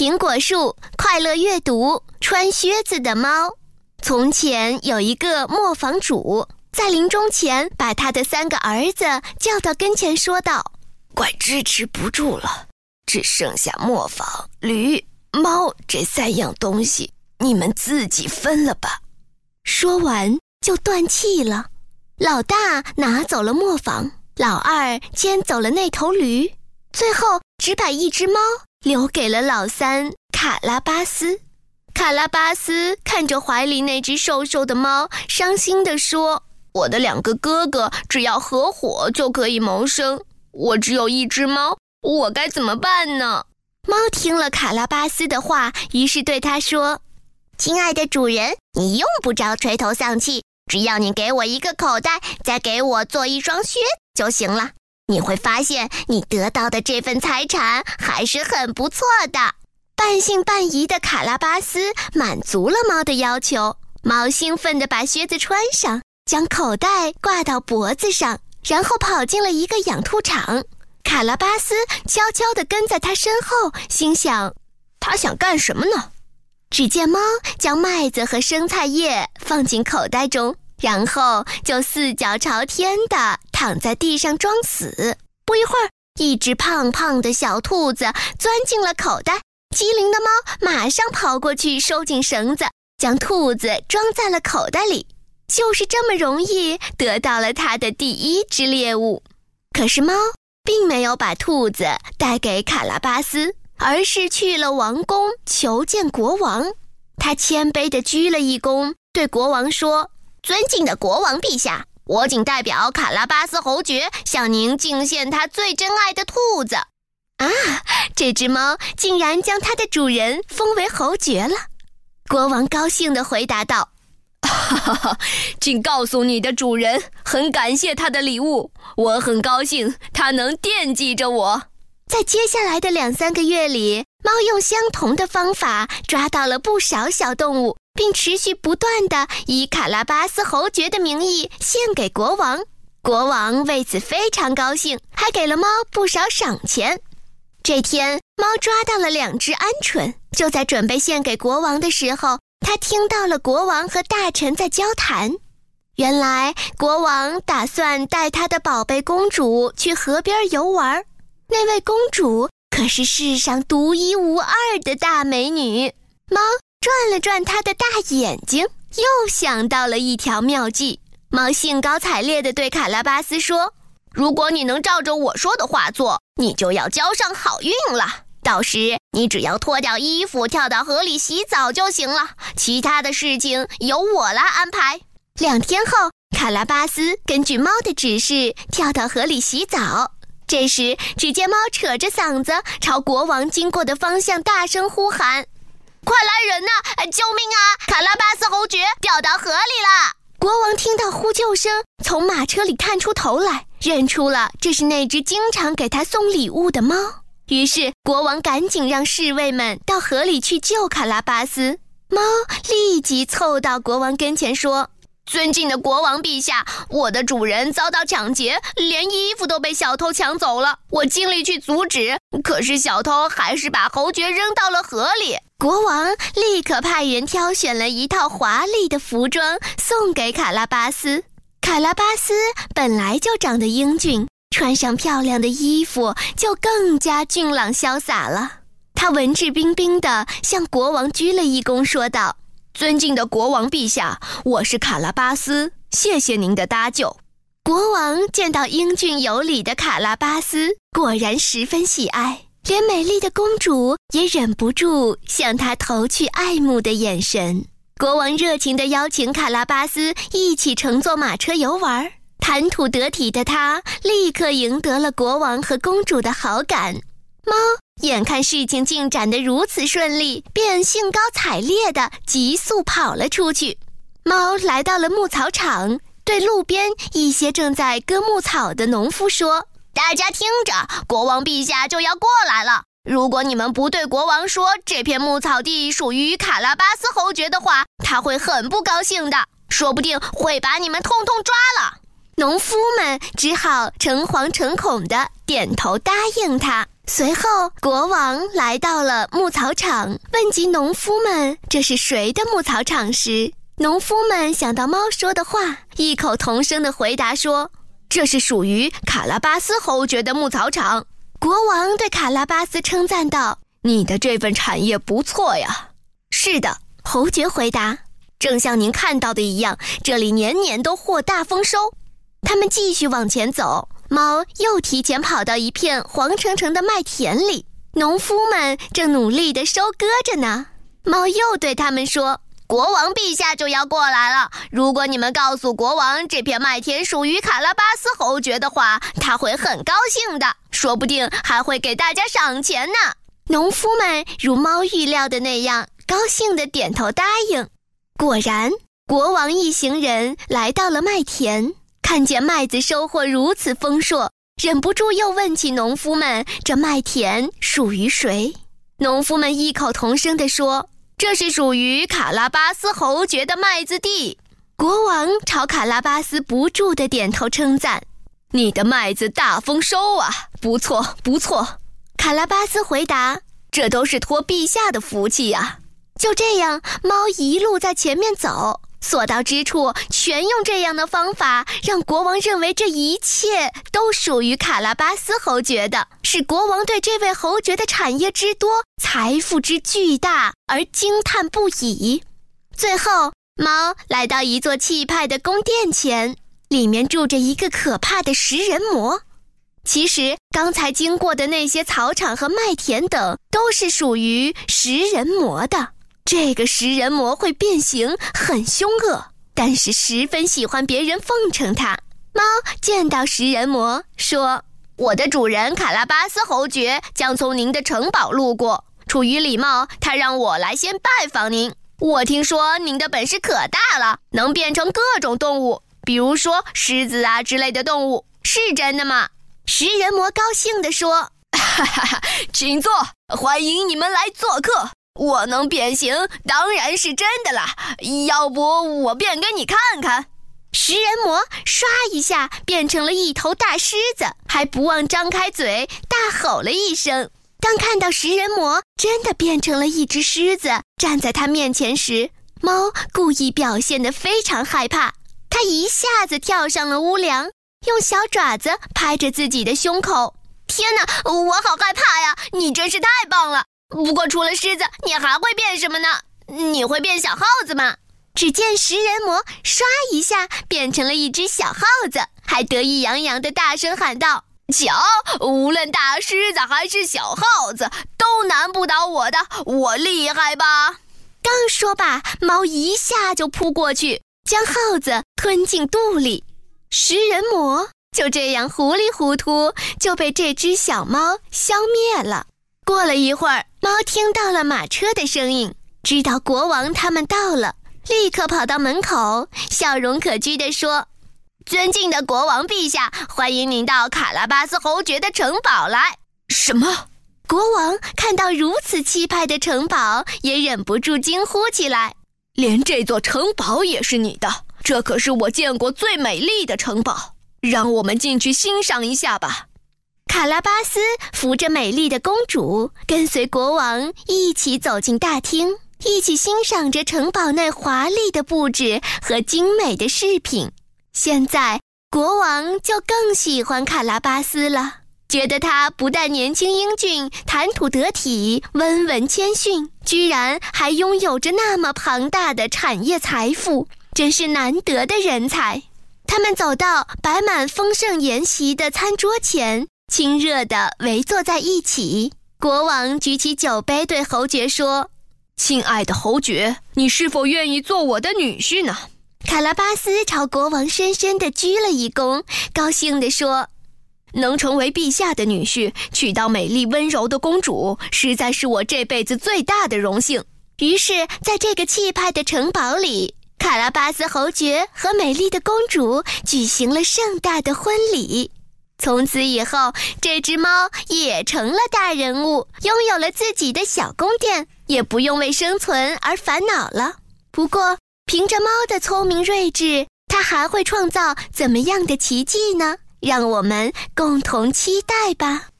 苹果树、快乐阅读、穿靴子的猫。从前有一个磨坊主，在临终前把他的三个儿子叫到跟前，说道：“快支持不住了，只剩下磨坊、驴、猫这三样东西，你们自己分了吧。”说完就断气了。老大拿走了磨坊，老二牵走了那头驴，最后只把一只猫留给了老三卡拉巴斯。卡拉巴斯看着怀里那只瘦瘦的猫，伤心地说：“我的两个哥哥只要合伙就可以谋生，我只有一只猫，我该怎么办呢？”猫听了卡拉巴斯的话，于是对他说：“亲爱的主人，你用不着垂头丧气，只要你给我一个口袋，再给我做一双靴就行了。你会发现，你得到的这份财产还是很不错的。”半信半疑的卡拉巴斯满足了猫的要求，猫兴奋地把靴子穿上，将口袋挂到脖子上，然后跑进了一个养兔场。卡拉巴斯悄悄地跟在他身后，心想：他想干什么呢？只见猫将麦子和生菜叶放进口袋中，然后就四脚朝天地躺在地上装死。不一会儿，一只胖胖的小兔子钻进了口袋。机灵的猫马上跑过去，收紧绳子，将兔子装在了口袋里。就是这么容易得到了它的第一只猎物。可是猫并没有把兔子带给卡拉巴斯，而是去了王宫求见国王。他谦卑地鞠了一躬，对国王说：“尊敬的国王陛下，我仅代表卡拉巴斯侯爵向您敬献他最珍爱的兔子。”啊！这只猫竟然将它的主人封为侯爵了。国王高兴地回答道：“哈哈哈！请告诉你的主人，很感谢他的礼物，我很高兴他能惦记着我。”在接下来的两三个月里，猫用相同的方法抓到了不少小动物，并持续不断地以卡拉巴斯侯爵的名义献给国王。国王为此非常高兴，还给了猫不少赏钱。这天，猫抓到了两只鹌鹑。就在准备献给国王的时候，它听到了国王和大臣在交谈。原来，国王打算带他的宝贝公主去河边游玩。那位公主可是世上独一无二的大美女。猫转了转它的大眼睛，又想到了一条妙计。猫兴高采烈地对卡拉巴斯说。如果你能照着我说的话做，你就要交上好运了。到时你只要脱掉衣服，跳到河里洗澡就行了。其他的事情由我来安排。两天后，卡拉巴斯根据猫的指示跳到河里洗澡。这时，只见猫扯着嗓子朝国王经过的方向大声呼喊：“快来人呐！救命啊！卡拉巴斯侯爵掉到河里了！”国王听到呼救声，从马车里探出头来。认出了这是那只经常给他送礼物的猫，于是国王赶紧让侍卫们到河里去救卡拉巴斯。猫立即凑到国王跟前说：“尊敬的国王陛下，我的主人遭到抢劫，连衣服都被小偷抢走了。我尽力去阻止，可是小偷还是把侯爵扔到了河里。”国王立刻派人挑选了一套华丽的服装送给卡拉巴斯。卡拉巴斯本来就长得英俊，穿上漂亮的衣服就更加俊朗潇洒了。他文质彬彬地向国王鞠了一躬，说道：“尊敬的国王陛下，我是卡拉巴斯，谢谢您的搭救。”国王见到英俊有礼的卡拉巴斯，果然十分喜爱，连美丽的公主也忍不住向他投去爱慕的眼神。国王热情地邀请卡拉巴斯一起乘坐马车游玩，谈吐得体的他立刻赢得了国王和公主的好感。猫眼看事情进展得如此顺利，便兴高采烈地急速跑了出去。猫来到了牧草场，对路边一些正在割牧草的农夫说：“大家听着，国王陛下就要过来了。”如果你们不对国王说这片牧草地属于卡拉巴斯侯爵的话，他会很不高兴的，说不定会把你们通通抓了。农夫们只好诚惶诚恐地点头答应他。随后，国王来到了牧草场，问及农夫们这是谁的牧草场时，农夫们想到猫说的话，异口同声地回答说：“这是属于卡拉巴斯侯爵的牧草场。”国王对卡拉巴斯称赞道：“你的这份产业不错呀。”“是的。”侯爵回答，“正像您看到的一样，这里年年都获大丰收。”他们继续往前走。猫又提前跑到一片黄澄澄的麦田里，农夫们正努力地收割着呢。猫又对他们说：“国王陛下就要过来了，如果你们告诉国王这片麦田属于卡拉巴斯侯爵的话，他会很高兴的，说不定还会给大家赏钱呢。”农夫们如猫预料的那样，高兴的点头答应。果然，国王一行人来到了麦田。看见麦子收获如此丰硕，忍不住又问起农夫们：“这麦田属于谁？”农夫们异口同声地说：“这是属于卡拉巴斯侯爵的麦子地。”国王朝卡拉巴斯不住地点头称赞：“你的麦子大丰收啊，不错不错。”卡拉巴斯回答：“这都是托陛下的福气呀。”就这样，猫一路在前面走。所到之处，全用这样的方法，让国王认为这一切都属于卡拉巴斯侯爵的，使国王对这位侯爵的产业之多、财富之巨大而惊叹不已。最后，猫来到一座气派的宫殿前，里面住着一个可怕的食人魔。其实，刚才经过的那些草场和麦田等，都是属于食人魔的。这个食人魔会变形，很凶恶，但是十分喜欢别人奉承他。猫见到食人魔，说：“我的主人卡拉巴斯侯爵将从您的城堡路过，出于礼貌，他让我来先拜访您。我听说您的本事可大了，能变成各种动物，比如说狮子啊之类的动物，是真的吗？”食人魔高兴地说：“哈哈哈，请坐，欢迎你们来做客。”我能变形，当然是真的啦。要不我变给你看看。食人魔唰一下变成了一头大狮子，还不忘张开嘴大吼了一声。当看到食人魔真的变成了一只狮子站在他面前时，猫故意表现得非常害怕。它一下子跳上了屋梁，用小爪子拍着自己的胸口。天哪，我好害怕呀！你真是太棒了。不过，除了狮子，你还会变什么呢？你会变小耗子吗？只见食人魔唰一下变成了一只小耗子，还得意洋洋地大声喊道：“瞧，无论大狮子还是小耗子，都难不倒我的，我厉害吧？”刚说罢，猫一下就扑过去，将耗子吞进肚里。食人魔就这样糊里糊涂就被这只小猫消灭了。过了一会儿，猫听到了马车的声音，知道国王他们到了，立刻跑到门口，笑容可掬地说：“尊敬的国王陛下，欢迎您到卡拉巴斯侯爵的城堡来。”什么？国王看到如此气派的城堡，也忍不住惊呼起来：“连这座城堡也是你的？这可是我见过最美丽的城堡，让我们进去欣赏一下吧。”卡拉巴斯扶着美丽的公主，跟随国王一起走进大厅，一起欣赏着城堡内华丽的布置和精美的饰品。现在，国王就更喜欢卡拉巴斯了，觉得他不但年轻英俊、谈吐得体、温文谦逊，居然还拥有着那么庞大的产业财富，真是难得的人才。他们走到摆满丰盛筵席的餐桌前。亲热地围坐在一起，国王举起酒杯对侯爵说：“亲爱的侯爵，你是否愿意做我的女婿呢？”卡拉巴斯朝国王深深地鞠了一躬，高兴地说：“能成为陛下的女婿，娶到美丽温柔的公主，实在是我这辈子最大的荣幸。”于是，在这个气派的城堡里，卡拉巴斯侯爵和美丽的公主举行了盛大的婚礼。从此以后，这只猫也成了大人物，拥有了自己的小宫殿，也不用为生存而烦恼了。不过，凭着猫的聪明睿智，它还会创造怎么样的奇迹呢？让我们共同期待吧。